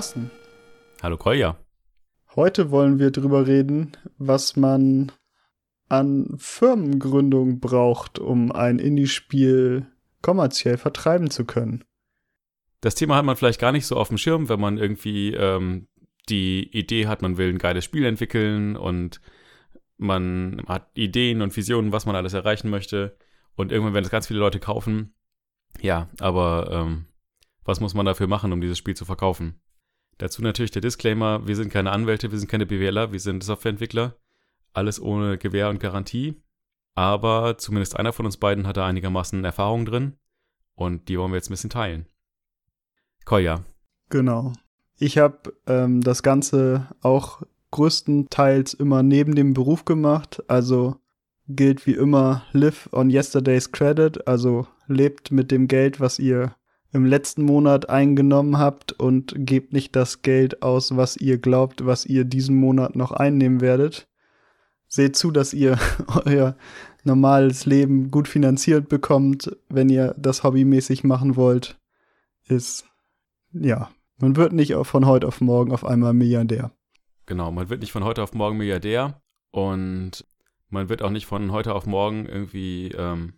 Carsten. Hallo Kolja. Heute wollen wir drüber reden, was man an Firmengründung braucht, um ein Indie-Spiel kommerziell vertreiben zu können. Das Thema hat man vielleicht gar nicht so auf dem Schirm, wenn man irgendwie ähm, die Idee hat, man will ein geiles Spiel entwickeln und man hat Ideen und Visionen, was man alles erreichen möchte. Und irgendwann werden es ganz viele Leute kaufen. Ja, aber ähm, was muss man dafür machen, um dieses Spiel zu verkaufen? Dazu natürlich der Disclaimer, wir sind keine Anwälte, wir sind keine BWLer, wir sind Softwareentwickler. Alles ohne Gewähr und Garantie. Aber zumindest einer von uns beiden hat da einigermaßen Erfahrung drin. Und die wollen wir jetzt ein bisschen teilen. Koya. Genau. Ich habe ähm, das Ganze auch größtenteils immer neben dem Beruf gemacht. Also gilt wie immer, live on yesterday's credit. Also lebt mit dem Geld, was ihr im letzten Monat eingenommen habt und gebt nicht das Geld aus, was ihr glaubt, was ihr diesen Monat noch einnehmen werdet. Seht zu, dass ihr euer normales Leben gut finanziert bekommt, wenn ihr das hobbymäßig machen wollt. Ist, ja, man wird nicht von heute auf morgen auf einmal Milliardär. Genau, man wird nicht von heute auf morgen Milliardär und man wird auch nicht von heute auf morgen irgendwie ähm,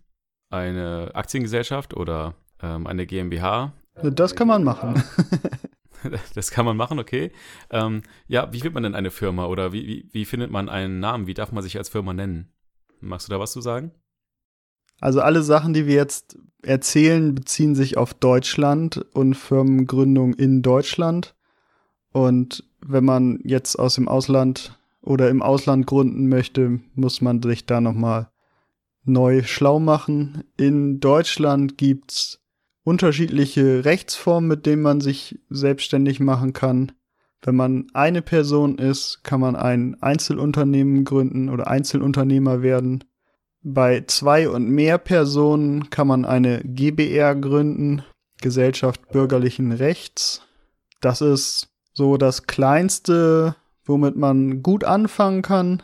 eine Aktiengesellschaft oder ähm, eine GmbH. Das kann man machen. das kann man machen, okay. Ähm, ja, wie wird man denn eine Firma oder wie, wie, wie findet man einen Namen? Wie darf man sich als Firma nennen? Magst du da was zu sagen? Also alle Sachen, die wir jetzt erzählen, beziehen sich auf Deutschland und Firmengründung in Deutschland. Und wenn man jetzt aus dem Ausland oder im Ausland gründen möchte, muss man sich da nochmal neu schlau machen. In Deutschland gibt's unterschiedliche Rechtsformen, mit denen man sich selbstständig machen kann. Wenn man eine Person ist, kann man ein Einzelunternehmen gründen oder Einzelunternehmer werden. Bei zwei und mehr Personen kann man eine GBR gründen, Gesellschaft bürgerlichen Rechts. Das ist so das kleinste, womit man gut anfangen kann.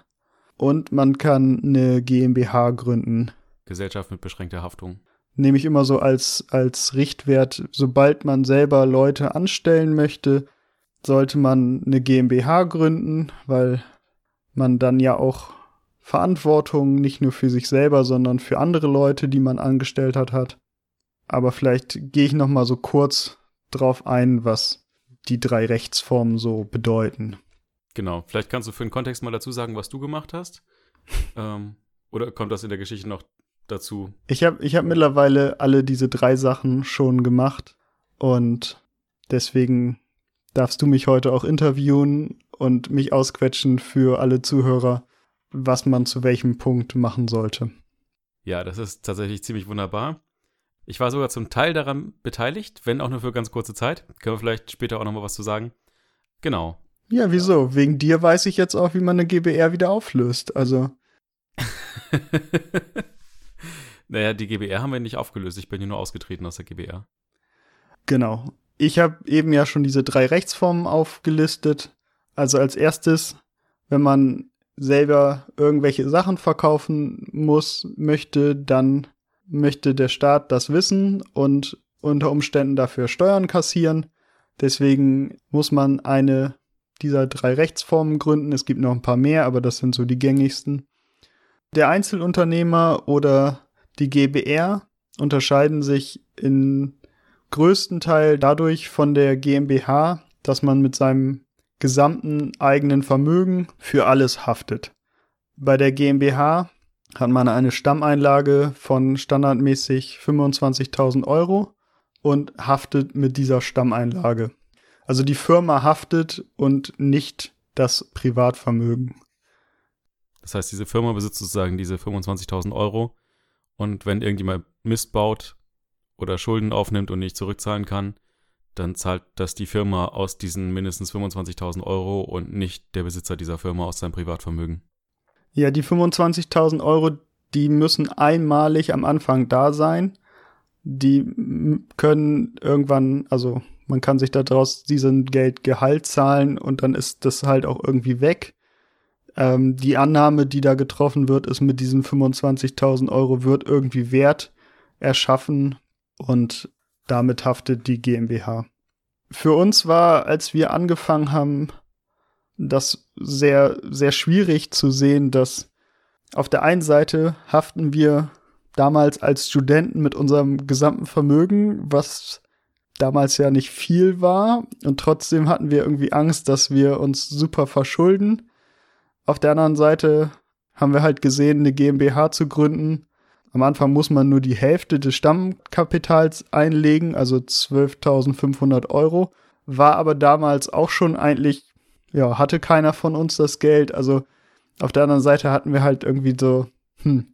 Und man kann eine GmbH gründen. Gesellschaft mit beschränkter Haftung nehme ich immer so als, als Richtwert, sobald man selber Leute anstellen möchte, sollte man eine GmbH gründen, weil man dann ja auch Verantwortung nicht nur für sich selber, sondern für andere Leute, die man angestellt hat, hat. Aber vielleicht gehe ich noch mal so kurz drauf ein, was die drei Rechtsformen so bedeuten. Genau, vielleicht kannst du für den Kontext mal dazu sagen, was du gemacht hast. ähm, oder kommt das in der Geschichte noch dazu? Ich habe ich hab mittlerweile alle diese drei Sachen schon gemacht und deswegen darfst du mich heute auch interviewen und mich ausquetschen für alle Zuhörer, was man zu welchem Punkt machen sollte. Ja, das ist tatsächlich ziemlich wunderbar. Ich war sogar zum Teil daran beteiligt, wenn auch nur für ganz kurze Zeit. Können wir vielleicht später auch noch mal was zu sagen. Genau. Ja, wieso? Wegen dir weiß ich jetzt auch, wie man eine GBR wieder auflöst. Also. Naja, die GBR haben wir nicht aufgelöst. Ich bin hier nur ausgetreten aus der GBR. Genau. Ich habe eben ja schon diese drei Rechtsformen aufgelistet. Also als erstes, wenn man selber irgendwelche Sachen verkaufen muss, möchte, dann möchte der Staat das wissen und unter Umständen dafür Steuern kassieren. Deswegen muss man eine dieser drei Rechtsformen gründen. Es gibt noch ein paar mehr, aber das sind so die gängigsten. Der Einzelunternehmer oder die GBR unterscheiden sich in größten Teil dadurch von der GmbH, dass man mit seinem gesamten eigenen Vermögen für alles haftet. Bei der GmbH hat man eine Stammeinlage von standardmäßig 25.000 Euro und haftet mit dieser Stammeinlage. Also die Firma haftet und nicht das Privatvermögen. Das heißt, diese Firma besitzt sozusagen diese 25.000 Euro und wenn irgendjemand Mist baut oder Schulden aufnimmt und nicht zurückzahlen kann, dann zahlt das die Firma aus diesen mindestens 25.000 Euro und nicht der Besitzer dieser Firma aus seinem Privatvermögen. Ja, die 25.000 Euro, die müssen einmalig am Anfang da sein. Die können irgendwann, also man kann sich daraus diesen Geld Gehalt zahlen und dann ist das halt auch irgendwie weg. Ähm, die Annahme, die da getroffen wird, ist mit diesen 25.000 Euro wird irgendwie Wert erschaffen und damit haftet die GmbH. Für uns war, als wir angefangen haben, das sehr, sehr schwierig zu sehen, dass auf der einen Seite haften wir damals als Studenten mit unserem gesamten Vermögen, was damals ja nicht viel war. Und trotzdem hatten wir irgendwie Angst, dass wir uns super verschulden. Auf der anderen Seite haben wir halt gesehen, eine GmbH zu gründen. Am Anfang muss man nur die Hälfte des Stammkapitals einlegen, also 12.500 Euro. War aber damals auch schon eigentlich, ja, hatte keiner von uns das Geld. Also auf der anderen Seite hatten wir halt irgendwie so, hm,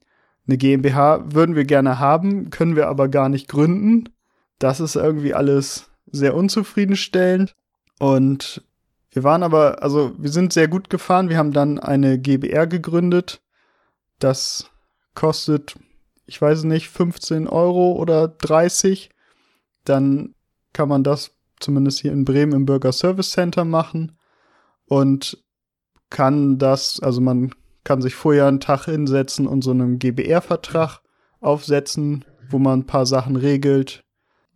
eine GmbH würden wir gerne haben, können wir aber gar nicht gründen. Das ist irgendwie alles sehr unzufriedenstellend. Und wir waren aber, also wir sind sehr gut gefahren. Wir haben dann eine GBR gegründet. Das kostet, ich weiß nicht, 15 Euro oder 30. Dann kann man das zumindest hier in Bremen im Bürger Service Center machen und kann das, also man kann sich vorher einen Tag hinsetzen und so einen GBR-Vertrag aufsetzen, wo man ein paar Sachen regelt,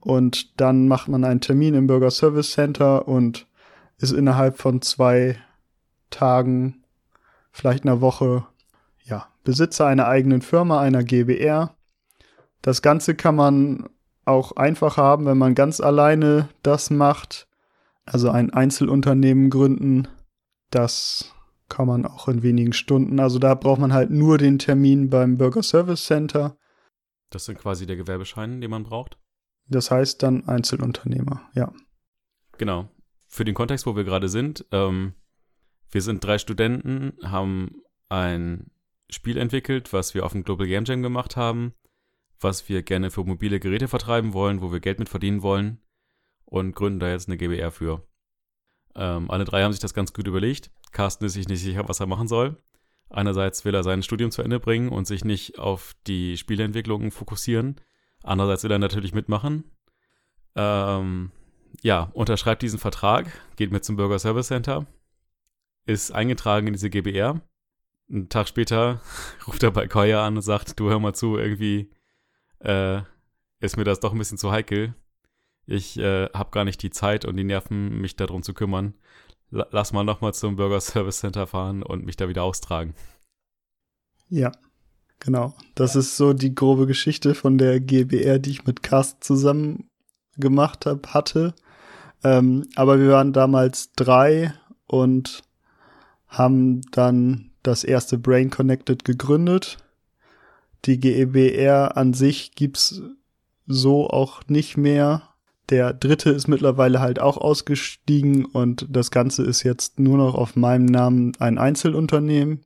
und dann macht man einen Termin im Bürger Service Center und ist innerhalb von zwei Tagen, vielleicht einer Woche, ja, Besitzer einer eigenen Firma, einer GBR. Das Ganze kann man auch einfach haben, wenn man ganz alleine das macht. Also ein Einzelunternehmen gründen. Das kann man auch in wenigen Stunden. Also da braucht man halt nur den Termin beim Bürger Service Center. Das sind quasi der Gewerbeschein, den man braucht? Das heißt dann Einzelunternehmer, ja. Genau. Für den Kontext, wo wir gerade sind, ähm, wir sind drei Studenten, haben ein Spiel entwickelt, was wir auf dem Global Game Jam gemacht haben, was wir gerne für mobile Geräte vertreiben wollen, wo wir Geld mit verdienen wollen und gründen da jetzt eine GBR für. Ähm, alle drei haben sich das ganz gut überlegt. Carsten ist sich nicht sicher, was er machen soll. Einerseits will er sein Studium zu Ende bringen und sich nicht auf die Spieleentwicklung fokussieren. Andererseits will er natürlich mitmachen. Ähm, ja, unterschreibt diesen Vertrag, geht mit zum Bürger Service Center, ist eingetragen in diese GBR. Einen Tag später ruft er bei Koya an und sagt, du hör mal zu, irgendwie äh, ist mir das doch ein bisschen zu heikel. Ich äh, habe gar nicht die Zeit und die Nerven, mich darum zu kümmern. L lass mal nochmal zum Bürger Service Center fahren und mich da wieder austragen. Ja, Genau. Das ist so die grobe Geschichte von der GBR, die ich mit Cast zusammen gemacht hab, hatte. Ähm, aber wir waren damals drei und haben dann das erste Brain Connected gegründet. Die GBR an sich gibt's so auch nicht mehr. Der dritte ist mittlerweile halt auch ausgestiegen und das Ganze ist jetzt nur noch auf meinem Namen ein Einzelunternehmen.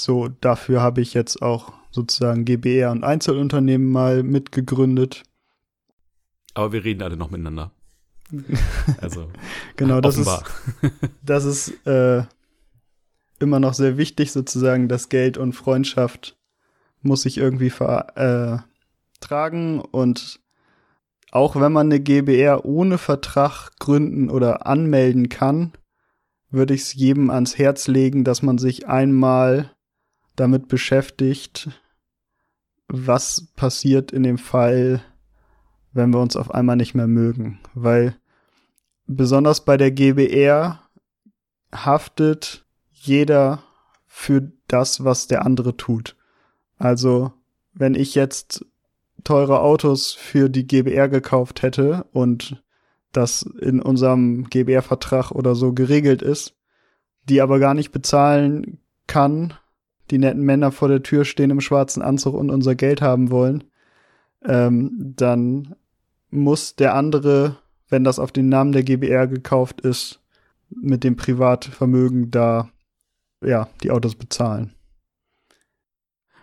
So, dafür habe ich jetzt auch sozusagen GBR und Einzelunternehmen mal mitgegründet. Aber wir reden alle noch miteinander. Also genau, das offenbar. ist das ist äh, immer noch sehr wichtig sozusagen, dass Geld und Freundschaft muss sich irgendwie vertragen äh, und auch wenn man eine GBR ohne Vertrag gründen oder anmelden kann, würde ich es jedem ans Herz legen, dass man sich einmal damit beschäftigt, was passiert in dem Fall, wenn wir uns auf einmal nicht mehr mögen. Weil besonders bei der GBR haftet jeder für das, was der andere tut. Also, wenn ich jetzt teure Autos für die GBR gekauft hätte und das in unserem GBR-Vertrag oder so geregelt ist, die aber gar nicht bezahlen kann, die netten Männer vor der Tür stehen im schwarzen Anzug und unser Geld haben wollen, ähm, dann muss der andere, wenn das auf den Namen der GBR gekauft ist, mit dem Privatvermögen da ja die Autos bezahlen.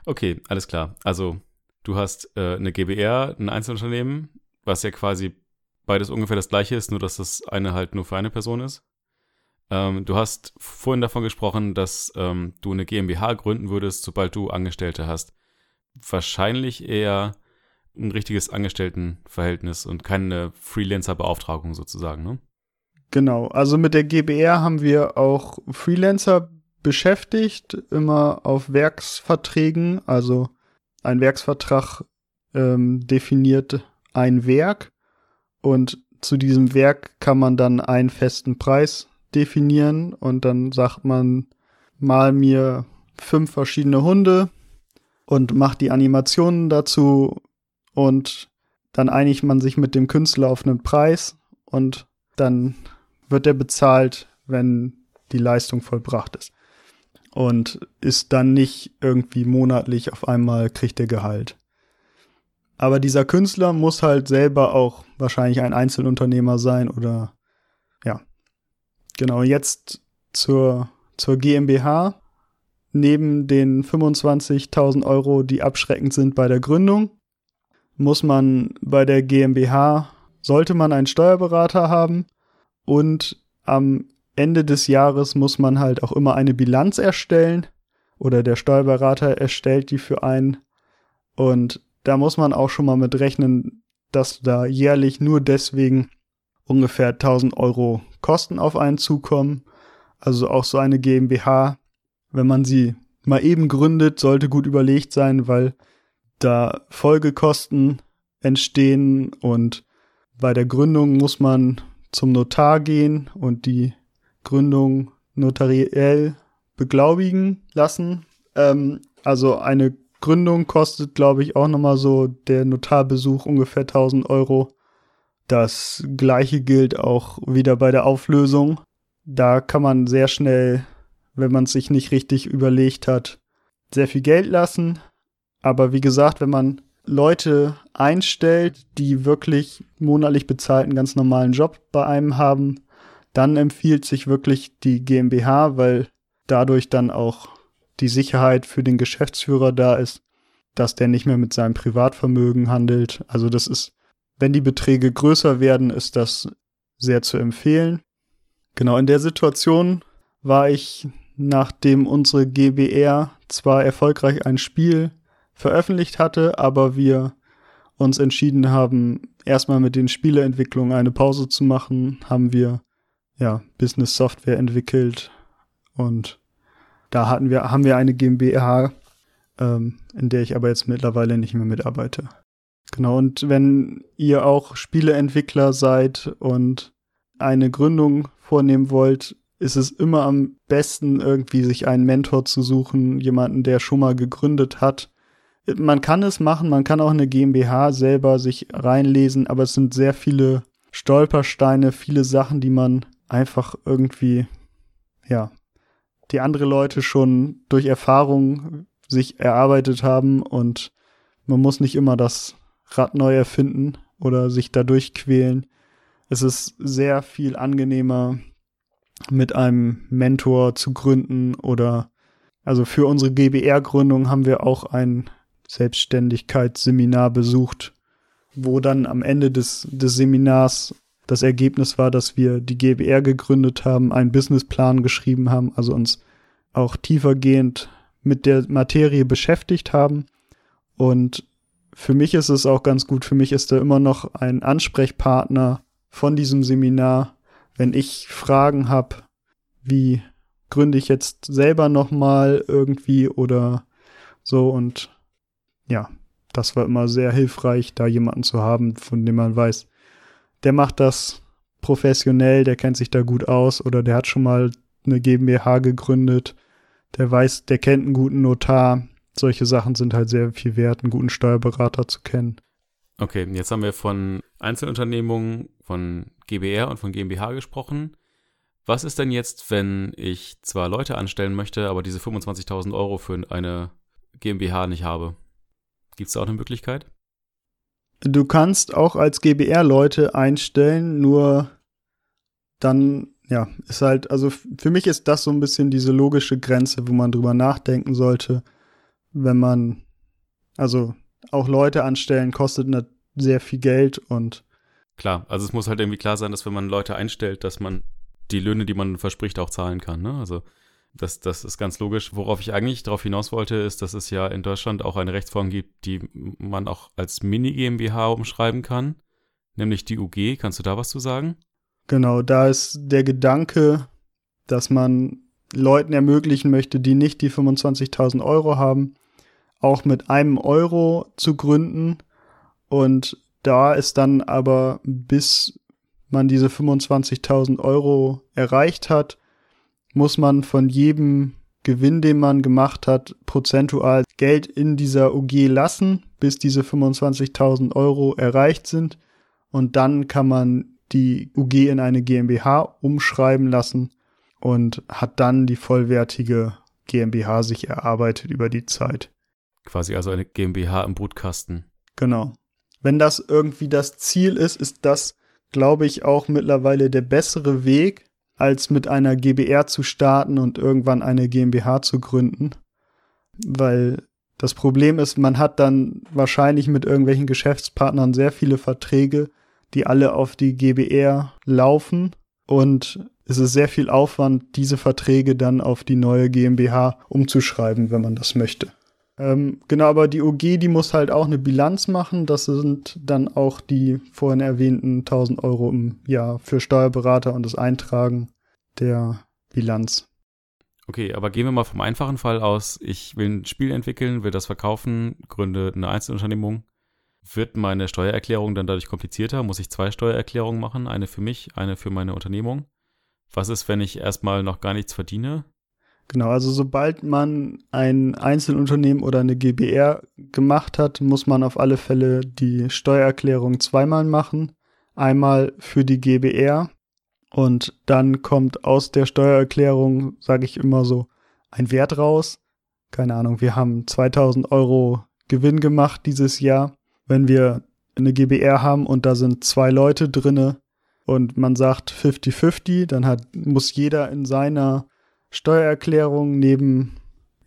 Okay, alles klar. Also du hast äh, eine GBR, ein Einzelunternehmen, was ja quasi beides ungefähr das gleiche ist, nur dass das eine halt nur für eine Person ist. Ähm, du hast vorhin davon gesprochen, dass ähm, du eine GmbH gründen würdest, sobald du Angestellte hast. Wahrscheinlich eher ein richtiges Angestelltenverhältnis und keine Freelancer-Beauftragung sozusagen, ne? Genau, also mit der GBR haben wir auch Freelancer beschäftigt, immer auf Werksverträgen, also ein Werksvertrag ähm, definiert ein Werk und zu diesem Werk kann man dann einen festen Preis definieren und dann sagt man, mal mir fünf verschiedene Hunde und macht die Animationen dazu und dann einigt man sich mit dem Künstler auf einen Preis und dann wird er bezahlt, wenn die Leistung vollbracht ist. Und ist dann nicht irgendwie monatlich auf einmal kriegt er Gehalt. Aber dieser Künstler muss halt selber auch wahrscheinlich ein Einzelunternehmer sein oder ja. Genau, jetzt zur, zur GmbH. Neben den 25.000 Euro, die abschreckend sind bei der Gründung, muss man bei der GmbH, sollte man einen Steuerberater haben und am Ende des Jahres muss man halt auch immer eine Bilanz erstellen oder der Steuerberater erstellt die für einen und da muss man auch schon mal mit rechnen, dass da jährlich nur deswegen ungefähr 1000 Euro Kosten auf einen zukommen. Also auch so eine GmbH, wenn man sie mal eben gründet, sollte gut überlegt sein, weil da Folgekosten entstehen und bei der Gründung muss man zum Notar gehen und die Gründung notariell beglaubigen lassen. Ähm, also eine Gründung kostet, glaube ich, auch nochmal so der Notarbesuch ungefähr 1000 Euro. Das gleiche gilt auch wieder bei der Auflösung. Da kann man sehr schnell, wenn man es sich nicht richtig überlegt hat, sehr viel Geld lassen. Aber wie gesagt, wenn man Leute einstellt, die wirklich monatlich bezahlten ganz normalen Job bei einem haben, dann empfiehlt sich wirklich die GmbH, weil dadurch dann auch die Sicherheit für den Geschäftsführer da ist, dass der nicht mehr mit seinem Privatvermögen handelt. Also das ist, wenn die Beträge größer werden, ist das sehr zu empfehlen. Genau in der Situation war ich, nachdem unsere GBR zwar erfolgreich ein Spiel veröffentlicht hatte, aber wir uns entschieden haben, erstmal mit den Spieleentwicklungen eine Pause zu machen, haben wir ja Business Software entwickelt und da hatten wir, haben wir eine GmbH, ähm, in der ich aber jetzt mittlerweile nicht mehr mitarbeite. Genau, und wenn ihr auch Spieleentwickler seid und eine Gründung vornehmen wollt, ist es immer am besten, irgendwie sich einen Mentor zu suchen, jemanden, der schon mal gegründet hat man kann es machen, man kann auch eine GmbH selber sich reinlesen, aber es sind sehr viele Stolpersteine, viele Sachen, die man einfach irgendwie, ja, die andere Leute schon durch Erfahrung sich erarbeitet haben und man muss nicht immer das Rad neu erfinden oder sich dadurch quälen. Es ist sehr viel angenehmer, mit einem Mentor zu gründen oder also für unsere GBR-Gründung haben wir auch ein Selbstständigkeitsseminar besucht, wo dann am Ende des, des Seminars das Ergebnis war, dass wir die GBR gegründet haben, einen Businessplan geschrieben haben, also uns auch tiefergehend mit der Materie beschäftigt haben. Und für mich ist es auch ganz gut, für mich ist da immer noch ein Ansprechpartner von diesem Seminar, wenn ich Fragen habe, wie gründe ich jetzt selber nochmal irgendwie oder so und ja, das war immer sehr hilfreich, da jemanden zu haben, von dem man weiß, der macht das professionell, der kennt sich da gut aus oder der hat schon mal eine GmbH gegründet, der weiß, der kennt einen guten Notar. Solche Sachen sind halt sehr viel wert, einen guten Steuerberater zu kennen. Okay, jetzt haben wir von Einzelunternehmungen, von GBR und von GmbH gesprochen. Was ist denn jetzt, wenn ich zwar Leute anstellen möchte, aber diese 25.000 Euro für eine GmbH nicht habe? Gibt es da auch eine Möglichkeit? Du kannst auch als GBR Leute einstellen, nur dann, ja, ist halt, also für mich ist das so ein bisschen diese logische Grenze, wo man drüber nachdenken sollte, wenn man, also auch Leute anstellen kostet sehr viel Geld und Klar, also es muss halt irgendwie klar sein, dass wenn man Leute einstellt, dass man die Löhne, die man verspricht, auch zahlen kann. Ne? Also das, das ist ganz logisch. Worauf ich eigentlich darauf hinaus wollte, ist, dass es ja in Deutschland auch eine Rechtsform gibt, die man auch als Mini-GmbH umschreiben kann, nämlich die UG. Kannst du da was zu sagen? Genau, da ist der Gedanke, dass man Leuten ermöglichen möchte, die nicht die 25.000 Euro haben, auch mit einem Euro zu gründen und da ist dann aber, bis man diese 25.000 Euro erreicht hat, muss man von jedem Gewinn, den man gemacht hat, prozentual Geld in dieser UG lassen, bis diese 25.000 Euro erreicht sind. Und dann kann man die UG in eine GmbH umschreiben lassen und hat dann die vollwertige GmbH sich erarbeitet über die Zeit. Quasi also eine GmbH im Brutkasten. Genau. Wenn das irgendwie das Ziel ist, ist das, glaube ich, auch mittlerweile der bessere Weg, als mit einer GBR zu starten und irgendwann eine GmbH zu gründen. Weil das Problem ist, man hat dann wahrscheinlich mit irgendwelchen Geschäftspartnern sehr viele Verträge, die alle auf die GBR laufen und es ist sehr viel Aufwand, diese Verträge dann auf die neue GmbH umzuschreiben, wenn man das möchte. Ähm, genau, aber die OG, die muss halt auch eine Bilanz machen. Das sind dann auch die vorhin erwähnten 1000 Euro im Jahr für Steuerberater und das Eintragen der Bilanz. Okay, aber gehen wir mal vom einfachen Fall aus. Ich will ein Spiel entwickeln, will das verkaufen, gründe eine Einzelunternehmung. Wird meine Steuererklärung dann dadurch komplizierter? Muss ich zwei Steuererklärungen machen? Eine für mich, eine für meine Unternehmung? Was ist, wenn ich erstmal noch gar nichts verdiene? Genau, also sobald man ein Einzelunternehmen oder eine GBR gemacht hat, muss man auf alle Fälle die Steuererklärung zweimal machen. Einmal für die GBR und dann kommt aus der Steuererklärung, sage ich immer so, ein Wert raus. Keine Ahnung, wir haben 2000 Euro Gewinn gemacht dieses Jahr. Wenn wir eine GBR haben und da sind zwei Leute drinne und man sagt 50-50, dann hat, muss jeder in seiner Steuererklärung neben,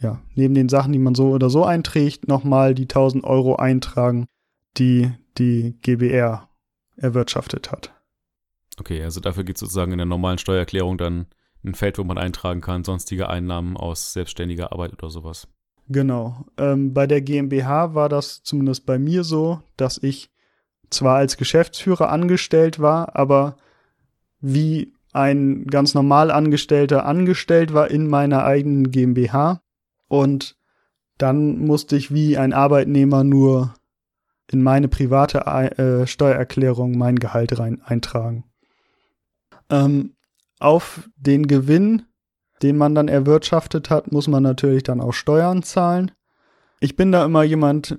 ja, neben den Sachen, die man so oder so einträgt, nochmal die 1000 Euro eintragen, die die GBR erwirtschaftet hat. Okay, also dafür gibt es sozusagen in der normalen Steuererklärung dann ein Feld, wo man eintragen kann, sonstige Einnahmen aus selbstständiger Arbeit oder sowas. Genau. Ähm, bei der GmbH war das zumindest bei mir so, dass ich zwar als Geschäftsführer angestellt war, aber wie ein ganz normal Angestellter angestellt war in meiner eigenen GmbH. Und dann musste ich wie ein Arbeitnehmer nur in meine private äh, Steuererklärung mein Gehalt rein eintragen. Ähm, auf den Gewinn, den man dann erwirtschaftet hat, muss man natürlich dann auch Steuern zahlen. Ich bin da immer jemand,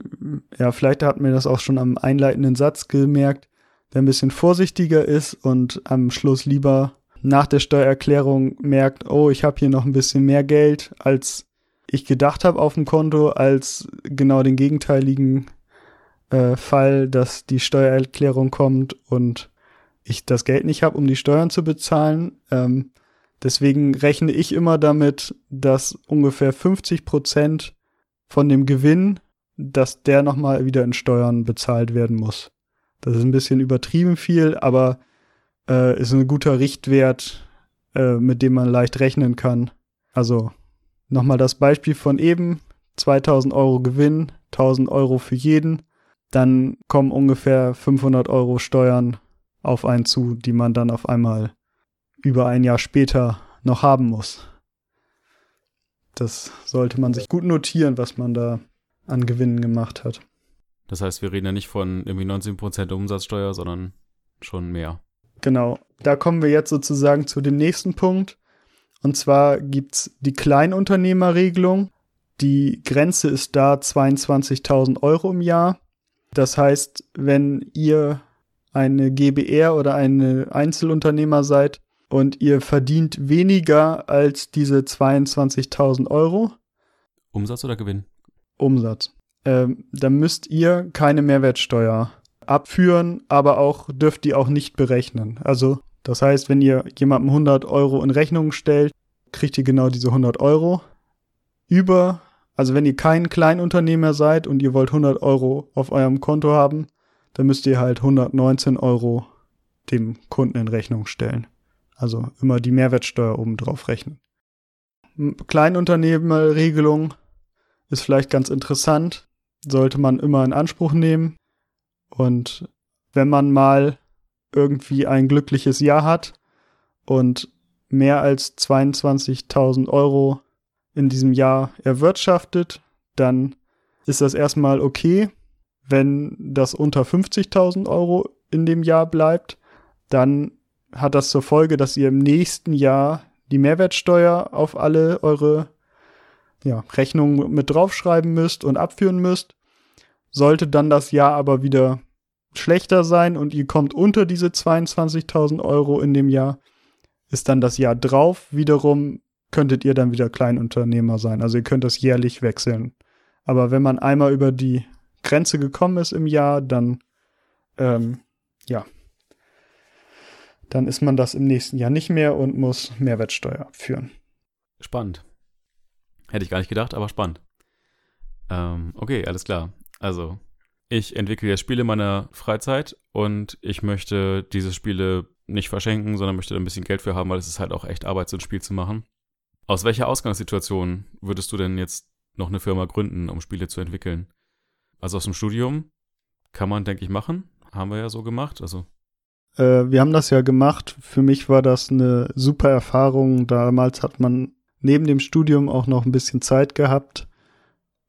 ja, vielleicht hat mir das auch schon am einleitenden Satz gemerkt, der ein bisschen vorsichtiger ist und am Schluss lieber nach der Steuererklärung merkt, oh, ich habe hier noch ein bisschen mehr Geld, als ich gedacht habe auf dem Konto, als genau den gegenteiligen äh, Fall, dass die Steuererklärung kommt und ich das Geld nicht habe, um die Steuern zu bezahlen. Ähm, deswegen rechne ich immer damit, dass ungefähr 50 Prozent von dem Gewinn, dass der nochmal wieder in Steuern bezahlt werden muss. Das ist ein bisschen übertrieben viel, aber äh, ist ein guter Richtwert, äh, mit dem man leicht rechnen kann. Also nochmal das Beispiel von eben, 2000 Euro Gewinn, 1000 Euro für jeden, dann kommen ungefähr 500 Euro Steuern auf einen zu, die man dann auf einmal über ein Jahr später noch haben muss. Das sollte man sich gut notieren, was man da an Gewinnen gemacht hat. Das heißt, wir reden ja nicht von irgendwie 19% Umsatzsteuer, sondern schon mehr. Genau. Da kommen wir jetzt sozusagen zu dem nächsten Punkt. Und zwar gibt's die Kleinunternehmerregelung. Die Grenze ist da 22.000 Euro im Jahr. Das heißt, wenn ihr eine GBR oder eine Einzelunternehmer seid und ihr verdient weniger als diese 22.000 Euro. Umsatz oder Gewinn? Umsatz. Ähm, dann müsst ihr keine Mehrwertsteuer abführen, aber auch dürft ihr auch nicht berechnen. Also das heißt, wenn ihr jemandem 100 Euro in Rechnung stellt, kriegt ihr genau diese 100 Euro. Über, also wenn ihr kein Kleinunternehmer seid und ihr wollt 100 Euro auf eurem Konto haben, dann müsst ihr halt 119 Euro dem Kunden in Rechnung stellen. Also immer die Mehrwertsteuer obendrauf rechnen. Kleinunternehmerregelung ist vielleicht ganz interessant, sollte man immer in Anspruch nehmen. Und wenn man mal irgendwie ein glückliches Jahr hat und mehr als 22.000 Euro in diesem Jahr erwirtschaftet, dann ist das erstmal okay. wenn das unter 50.000 Euro in dem Jahr bleibt, dann hat das zur Folge, dass ihr im nächsten Jahr die Mehrwertsteuer auf alle eure ja, Rechnungen mit draufschreiben müsst und abführen müsst. Sollte dann das Jahr aber wieder schlechter sein und ihr kommt unter diese 22.000 Euro in dem Jahr, ist dann das Jahr drauf wiederum, könntet ihr dann wieder Kleinunternehmer sein. Also ihr könnt das jährlich wechseln. Aber wenn man einmal über die Grenze gekommen ist im Jahr, dann ähm, ja, dann ist man das im nächsten Jahr nicht mehr und muss Mehrwertsteuer abführen. Spannend. Hätte ich gar nicht gedacht, aber spannend. Ähm, okay, alles klar. Also, ich entwickle jetzt Spiele in meiner Freizeit und ich möchte diese Spiele nicht verschenken, sondern möchte da ein bisschen Geld für haben, weil es ist halt auch echt Arbeit, so ein Spiel zu machen. Aus welcher Ausgangssituation würdest du denn jetzt noch eine Firma gründen, um Spiele zu entwickeln? Also aus dem Studium kann man, denke ich, machen. Haben wir ja so gemacht. Also äh, wir haben das ja gemacht. Für mich war das eine super Erfahrung. Damals hat man neben dem Studium auch noch ein bisschen Zeit gehabt.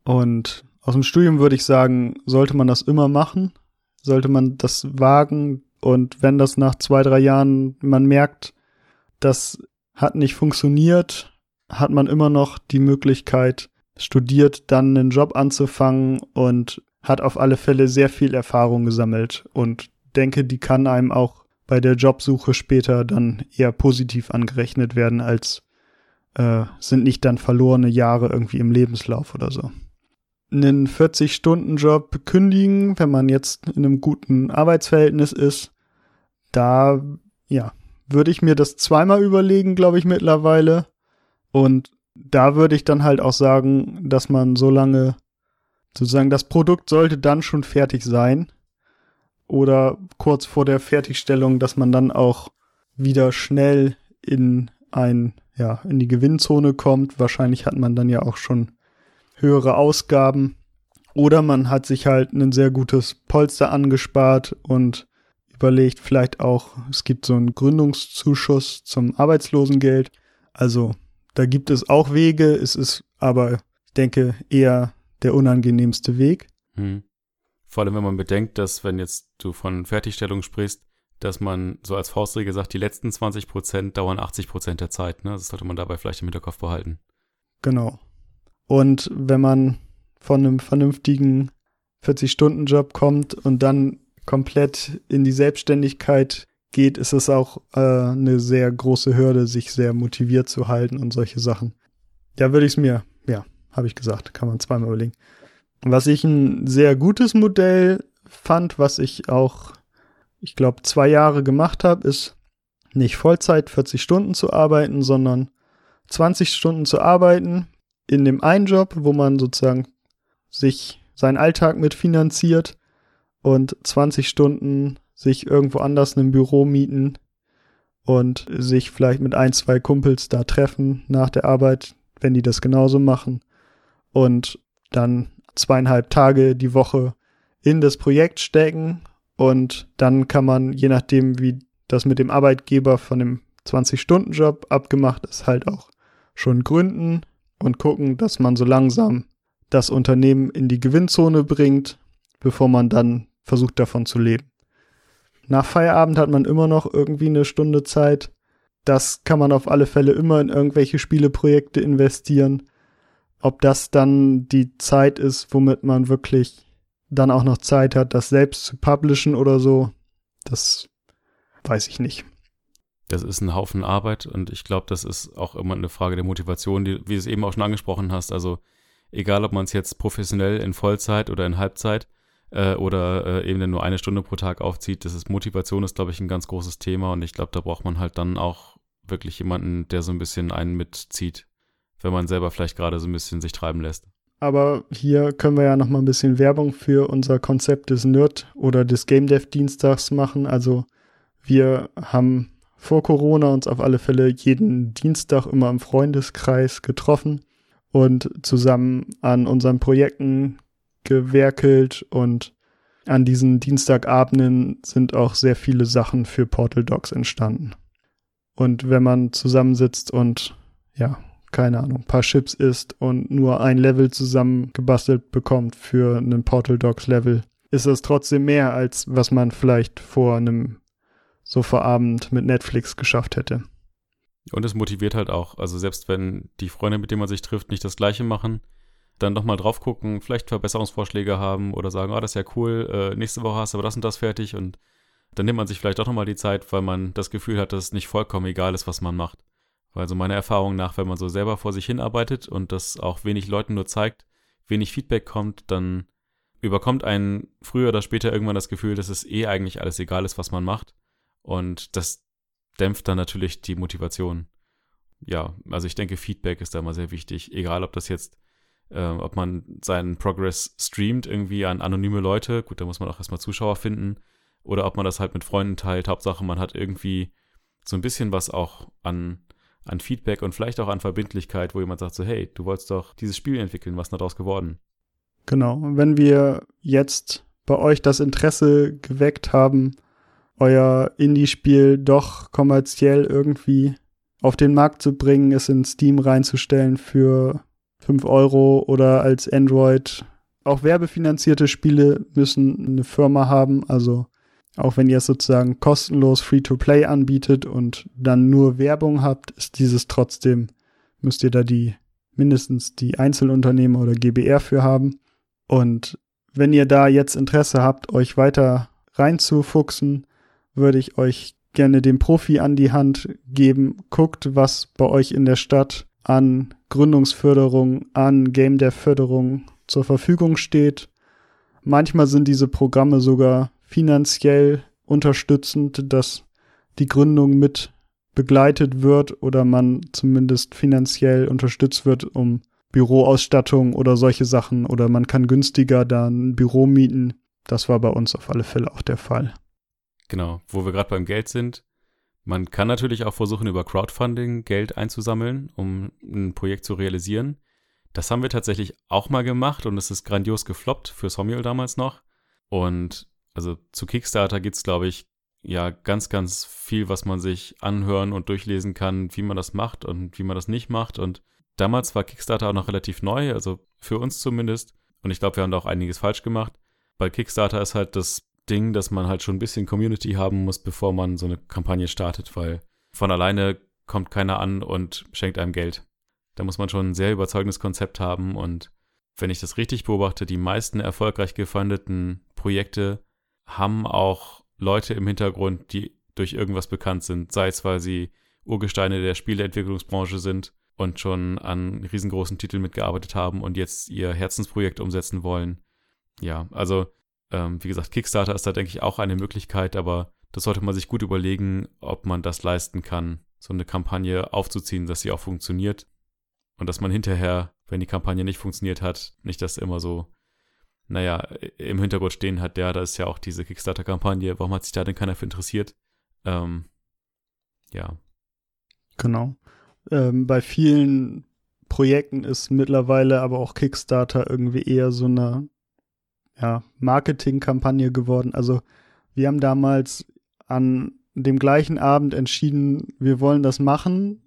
Und aus dem Studium würde ich sagen, sollte man das immer machen. Sollte man das wagen. Und wenn das nach zwei, drei Jahren man merkt, das hat nicht funktioniert, hat man immer noch die Möglichkeit, studiert, dann einen Job anzufangen und hat auf alle Fälle sehr viel Erfahrung gesammelt und denke, die kann einem auch bei der Jobsuche später dann eher positiv angerechnet werden, als äh, sind nicht dann verlorene Jahre irgendwie im Lebenslauf oder so. Einen 40-Stunden-Job kündigen, wenn man jetzt in einem guten Arbeitsverhältnis ist, da, ja, würde ich mir das zweimal überlegen, glaube ich, mittlerweile. Und da würde ich dann halt auch sagen, dass man so lange, sozusagen, das Produkt sollte dann schon fertig sein oder kurz vor der Fertigstellung, dass man dann auch wieder schnell in ein, ja, in die Gewinnzone kommt. Wahrscheinlich hat man dann ja auch schon höhere Ausgaben. Oder man hat sich halt ein sehr gutes Polster angespart und überlegt vielleicht auch, es gibt so einen Gründungszuschuss zum Arbeitslosengeld. Also da gibt es auch Wege, es ist aber, ich denke, eher der unangenehmste Weg. Hm. Vor allem, wenn man bedenkt, dass, wenn jetzt du von Fertigstellung sprichst, dass man so als Faustregel sagt, die letzten 20 Prozent dauern 80 Prozent der Zeit. Ne? Das sollte man dabei vielleicht im Hinterkopf behalten. Genau. Und wenn man von einem vernünftigen 40-Stunden-Job kommt und dann komplett in die Selbstständigkeit geht, ist es auch äh, eine sehr große Hürde, sich sehr motiviert zu halten und solche Sachen. Da würde ich es mir, ja, habe ich gesagt, kann man zweimal überlegen. Was ich ein sehr gutes Modell fand, was ich auch, ich glaube, zwei Jahre gemacht habe, ist nicht Vollzeit 40 Stunden zu arbeiten, sondern 20 Stunden zu arbeiten in dem einen Job, wo man sozusagen sich seinen Alltag mitfinanziert und 20 Stunden sich irgendwo anders in einem Büro mieten und sich vielleicht mit ein, zwei Kumpels da treffen nach der Arbeit, wenn die das genauso machen und dann zweieinhalb Tage die Woche in das Projekt stecken und dann kann man, je nachdem, wie das mit dem Arbeitgeber von dem 20-Stunden-Job abgemacht ist, halt auch schon gründen und gucken, dass man so langsam das Unternehmen in die Gewinnzone bringt, bevor man dann versucht davon zu leben. Nach Feierabend hat man immer noch irgendwie eine Stunde Zeit. Das kann man auf alle Fälle immer in irgendwelche Spieleprojekte investieren. Ob das dann die Zeit ist, womit man wirklich dann auch noch Zeit hat, das selbst zu publishen oder so, das weiß ich nicht. Das ist ein Haufen Arbeit und ich glaube, das ist auch immer eine Frage der Motivation, die, wie du es eben auch schon angesprochen hast. Also egal, ob man es jetzt professionell in Vollzeit oder in Halbzeit äh, oder äh, eben nur eine Stunde pro Tag aufzieht, das ist Motivation ist, glaube ich, ein ganz großes Thema und ich glaube, da braucht man halt dann auch wirklich jemanden, der so ein bisschen einen mitzieht wenn man selber vielleicht gerade so ein bisschen sich treiben lässt. Aber hier können wir ja noch mal ein bisschen Werbung für unser Konzept des Nerd oder des Game Dev Dienstags machen. Also wir haben vor Corona uns auf alle Fälle jeden Dienstag immer im Freundeskreis getroffen und zusammen an unseren Projekten gewerkelt und an diesen Dienstagabenden sind auch sehr viele Sachen für Portal Docs entstanden. Und wenn man zusammensitzt und ja, keine Ahnung, paar Chips isst und nur ein Level zusammengebastelt bekommt für einen Portal Dogs Level, ist es trotzdem mehr, als was man vielleicht vor einem Sofaabend mit Netflix geschafft hätte. Und es motiviert halt auch. Also selbst wenn die Freunde, mit denen man sich trifft, nicht das Gleiche machen, dann nochmal drauf gucken, vielleicht Verbesserungsvorschläge haben oder sagen, oh, das ist ja cool, äh, nächste Woche hast du aber das und das fertig und dann nimmt man sich vielleicht auch nochmal die Zeit, weil man das Gefühl hat, dass es nicht vollkommen egal ist, was man macht. Weil so meiner Erfahrung nach, wenn man so selber vor sich hinarbeitet und das auch wenig Leuten nur zeigt, wenig Feedback kommt, dann überkommt einen früher oder später irgendwann das Gefühl, dass es eh eigentlich alles egal ist, was man macht. Und das dämpft dann natürlich die Motivation. Ja, also ich denke, Feedback ist da mal sehr wichtig. Egal, ob das jetzt, äh, ob man seinen Progress streamt irgendwie an anonyme Leute, gut, da muss man auch erstmal Zuschauer finden, oder ob man das halt mit Freunden teilt. Hauptsache, man hat irgendwie so ein bisschen was auch an, an Feedback und vielleicht auch an Verbindlichkeit, wo jemand sagt so, hey, du wolltest doch dieses Spiel entwickeln, was ist daraus geworden? Genau, wenn wir jetzt bei euch das Interesse geweckt haben, euer Indie-Spiel doch kommerziell irgendwie auf den Markt zu bringen, es in Steam reinzustellen für 5 Euro oder als Android. Auch werbefinanzierte Spiele müssen eine Firma haben, also auch wenn ihr es sozusagen kostenlos Free-to-Play anbietet und dann nur Werbung habt, ist dieses trotzdem, müsst ihr da die mindestens die Einzelunternehmer oder GBR für haben. Und wenn ihr da jetzt Interesse habt, euch weiter reinzufuchsen, würde ich euch gerne den Profi an die Hand geben. Guckt, was bei euch in der Stadt an Gründungsförderung, an Game Dev Förderung zur Verfügung steht. Manchmal sind diese Programme sogar finanziell unterstützend, dass die Gründung mit begleitet wird oder man zumindest finanziell unterstützt wird, um Büroausstattung oder solche Sachen oder man kann günstiger dann ein Büro mieten. Das war bei uns auf alle Fälle auch der Fall. Genau, wo wir gerade beim Geld sind. Man kann natürlich auch versuchen, über Crowdfunding Geld einzusammeln, um ein Projekt zu realisieren. Das haben wir tatsächlich auch mal gemacht und es ist grandios gefloppt für Somuel damals noch. Und also zu Kickstarter gibt es, glaube ich, ja ganz, ganz viel, was man sich anhören und durchlesen kann, wie man das macht und wie man das nicht macht. Und damals war Kickstarter auch noch relativ neu, also für uns zumindest. Und ich glaube, wir haben da auch einiges falsch gemacht. Bei Kickstarter ist halt das Ding, dass man halt schon ein bisschen Community haben muss, bevor man so eine Kampagne startet, weil von alleine kommt keiner an und schenkt einem Geld. Da muss man schon ein sehr überzeugendes Konzept haben und wenn ich das richtig beobachte, die meisten erfolgreich gefundeten Projekte haben auch Leute im Hintergrund, die durch irgendwas bekannt sind, sei es, weil sie Urgesteine der Spieleentwicklungsbranche sind und schon an riesengroßen Titeln mitgearbeitet haben und jetzt ihr Herzensprojekt umsetzen wollen. Ja, also ähm, wie gesagt, Kickstarter ist da, denke ich, auch eine Möglichkeit, aber das sollte man sich gut überlegen, ob man das leisten kann, so eine Kampagne aufzuziehen, dass sie auch funktioniert. Und dass man hinterher, wenn die Kampagne nicht funktioniert hat, nicht das immer so, naja, im Hintergrund stehen hat, ja, da ist ja auch diese Kickstarter-Kampagne, warum hat sich da denn keiner für interessiert? Ähm, ja. Genau. Ähm, bei vielen Projekten ist mittlerweile aber auch Kickstarter irgendwie eher so eine ja, Marketingkampagne geworden. Also wir haben damals an dem gleichen Abend entschieden, wir wollen das machen,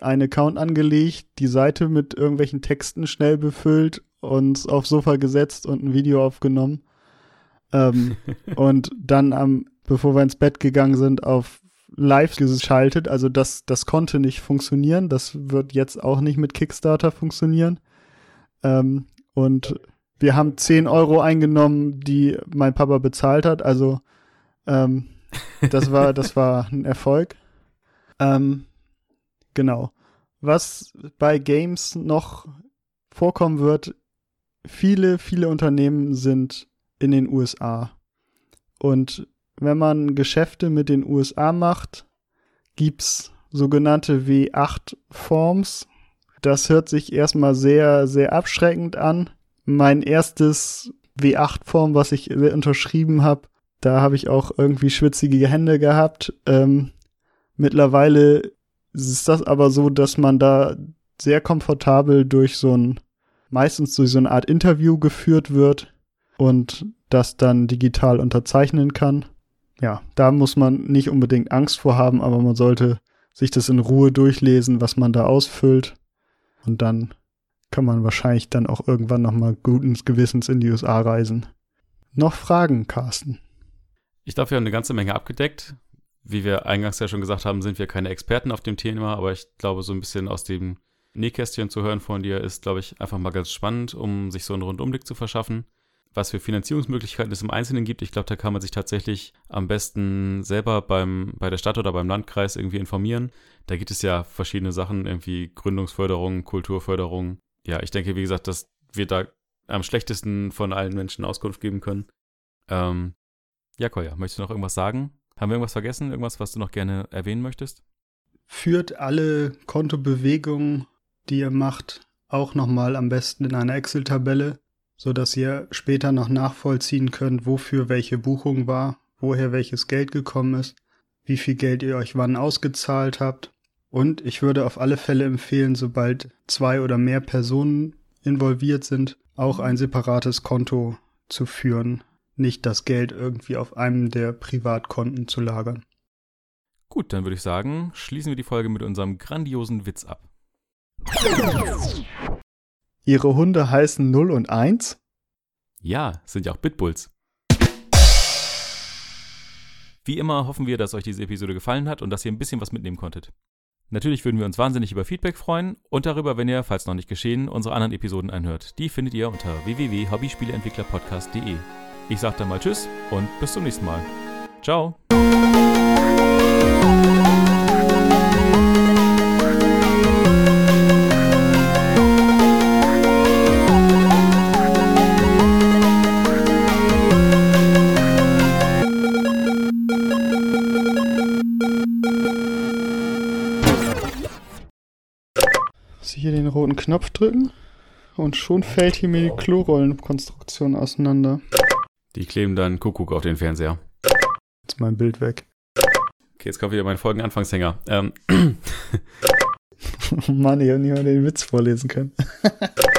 einen Account angelegt, die Seite mit irgendwelchen Texten schnell befüllt, uns aufs Sofa gesetzt und ein Video aufgenommen. Ähm, und dann am, bevor wir ins Bett gegangen sind, auf live geschaltet. Also das, das konnte nicht funktionieren. Das wird jetzt auch nicht mit Kickstarter funktionieren. Ähm, und wir haben 10 Euro eingenommen, die mein Papa bezahlt hat. Also ähm, das war, das war ein Erfolg. Ähm, genau. Was bei Games noch vorkommen wird, viele, viele Unternehmen sind in den USA. Und wenn man Geschäfte mit den USA macht, gibt's sogenannte W8-Forms. Das hört sich erstmal sehr, sehr abschreckend an mein erstes W8-Form, was ich unterschrieben habe. Da habe ich auch irgendwie schwitzige Hände gehabt. Ähm, mittlerweile ist das aber so, dass man da sehr komfortabel durch so ein, meistens durch so eine Art Interview geführt wird und das dann digital unterzeichnen kann. Ja, da muss man nicht unbedingt Angst vor haben, aber man sollte sich das in Ruhe durchlesen, was man da ausfüllt. Und dann kann man wahrscheinlich dann auch irgendwann nochmal guten Gewissens in die USA reisen. Noch Fragen, Carsten? Ich glaube, wir haben eine ganze Menge abgedeckt. Wie wir eingangs ja schon gesagt haben, sind wir keine Experten auf dem Thema, aber ich glaube, so ein bisschen aus dem Nähkästchen zu hören von dir ist, glaube ich, einfach mal ganz spannend, um sich so einen Rundumblick zu verschaffen. Was für Finanzierungsmöglichkeiten es im Einzelnen gibt, ich glaube, da kann man sich tatsächlich am besten selber beim, bei der Stadt oder beim Landkreis irgendwie informieren. Da gibt es ja verschiedene Sachen, irgendwie Gründungsförderung, Kulturförderung. Ja, ich denke, wie gesagt, dass wir da am schlechtesten von allen Menschen Auskunft geben können. Ähm, ja, Koya, möchtest du noch irgendwas sagen? Haben wir irgendwas vergessen? Irgendwas, was du noch gerne erwähnen möchtest? Führt alle Kontobewegungen, die ihr macht, auch nochmal am besten in einer Excel-Tabelle, sodass ihr später noch nachvollziehen könnt, wofür welche Buchung war, woher welches Geld gekommen ist, wie viel Geld ihr euch wann ausgezahlt habt. Und ich würde auf alle Fälle empfehlen, sobald zwei oder mehr Personen involviert sind, auch ein separates Konto zu führen, nicht das Geld irgendwie auf einem der Privatkonten zu lagern. Gut, dann würde ich sagen, schließen wir die Folge mit unserem grandiosen Witz ab. Ihre Hunde heißen 0 und 1? Ja, sind ja auch Bitbulls. Wie immer hoffen wir, dass euch diese Episode gefallen hat und dass ihr ein bisschen was mitnehmen konntet. Natürlich würden wir uns wahnsinnig über Feedback freuen und darüber, wenn ihr, falls noch nicht geschehen, unsere anderen Episoden anhört. Die findet ihr unter www.hobbyspieleentwicklerpodcast.de. Ich sage dann mal Tschüss und bis zum nächsten Mal. Ciao. Knopf drücken und schon fällt hier mir die Klorollenkonstruktion auseinander. Die kleben dann Kuckuck auf den Fernseher. Jetzt ist mein Bild weg. Okay, jetzt kommt wieder mein Folgenanfangshänger. Ähm. Mann, ich habe nicht mal den Witz vorlesen können.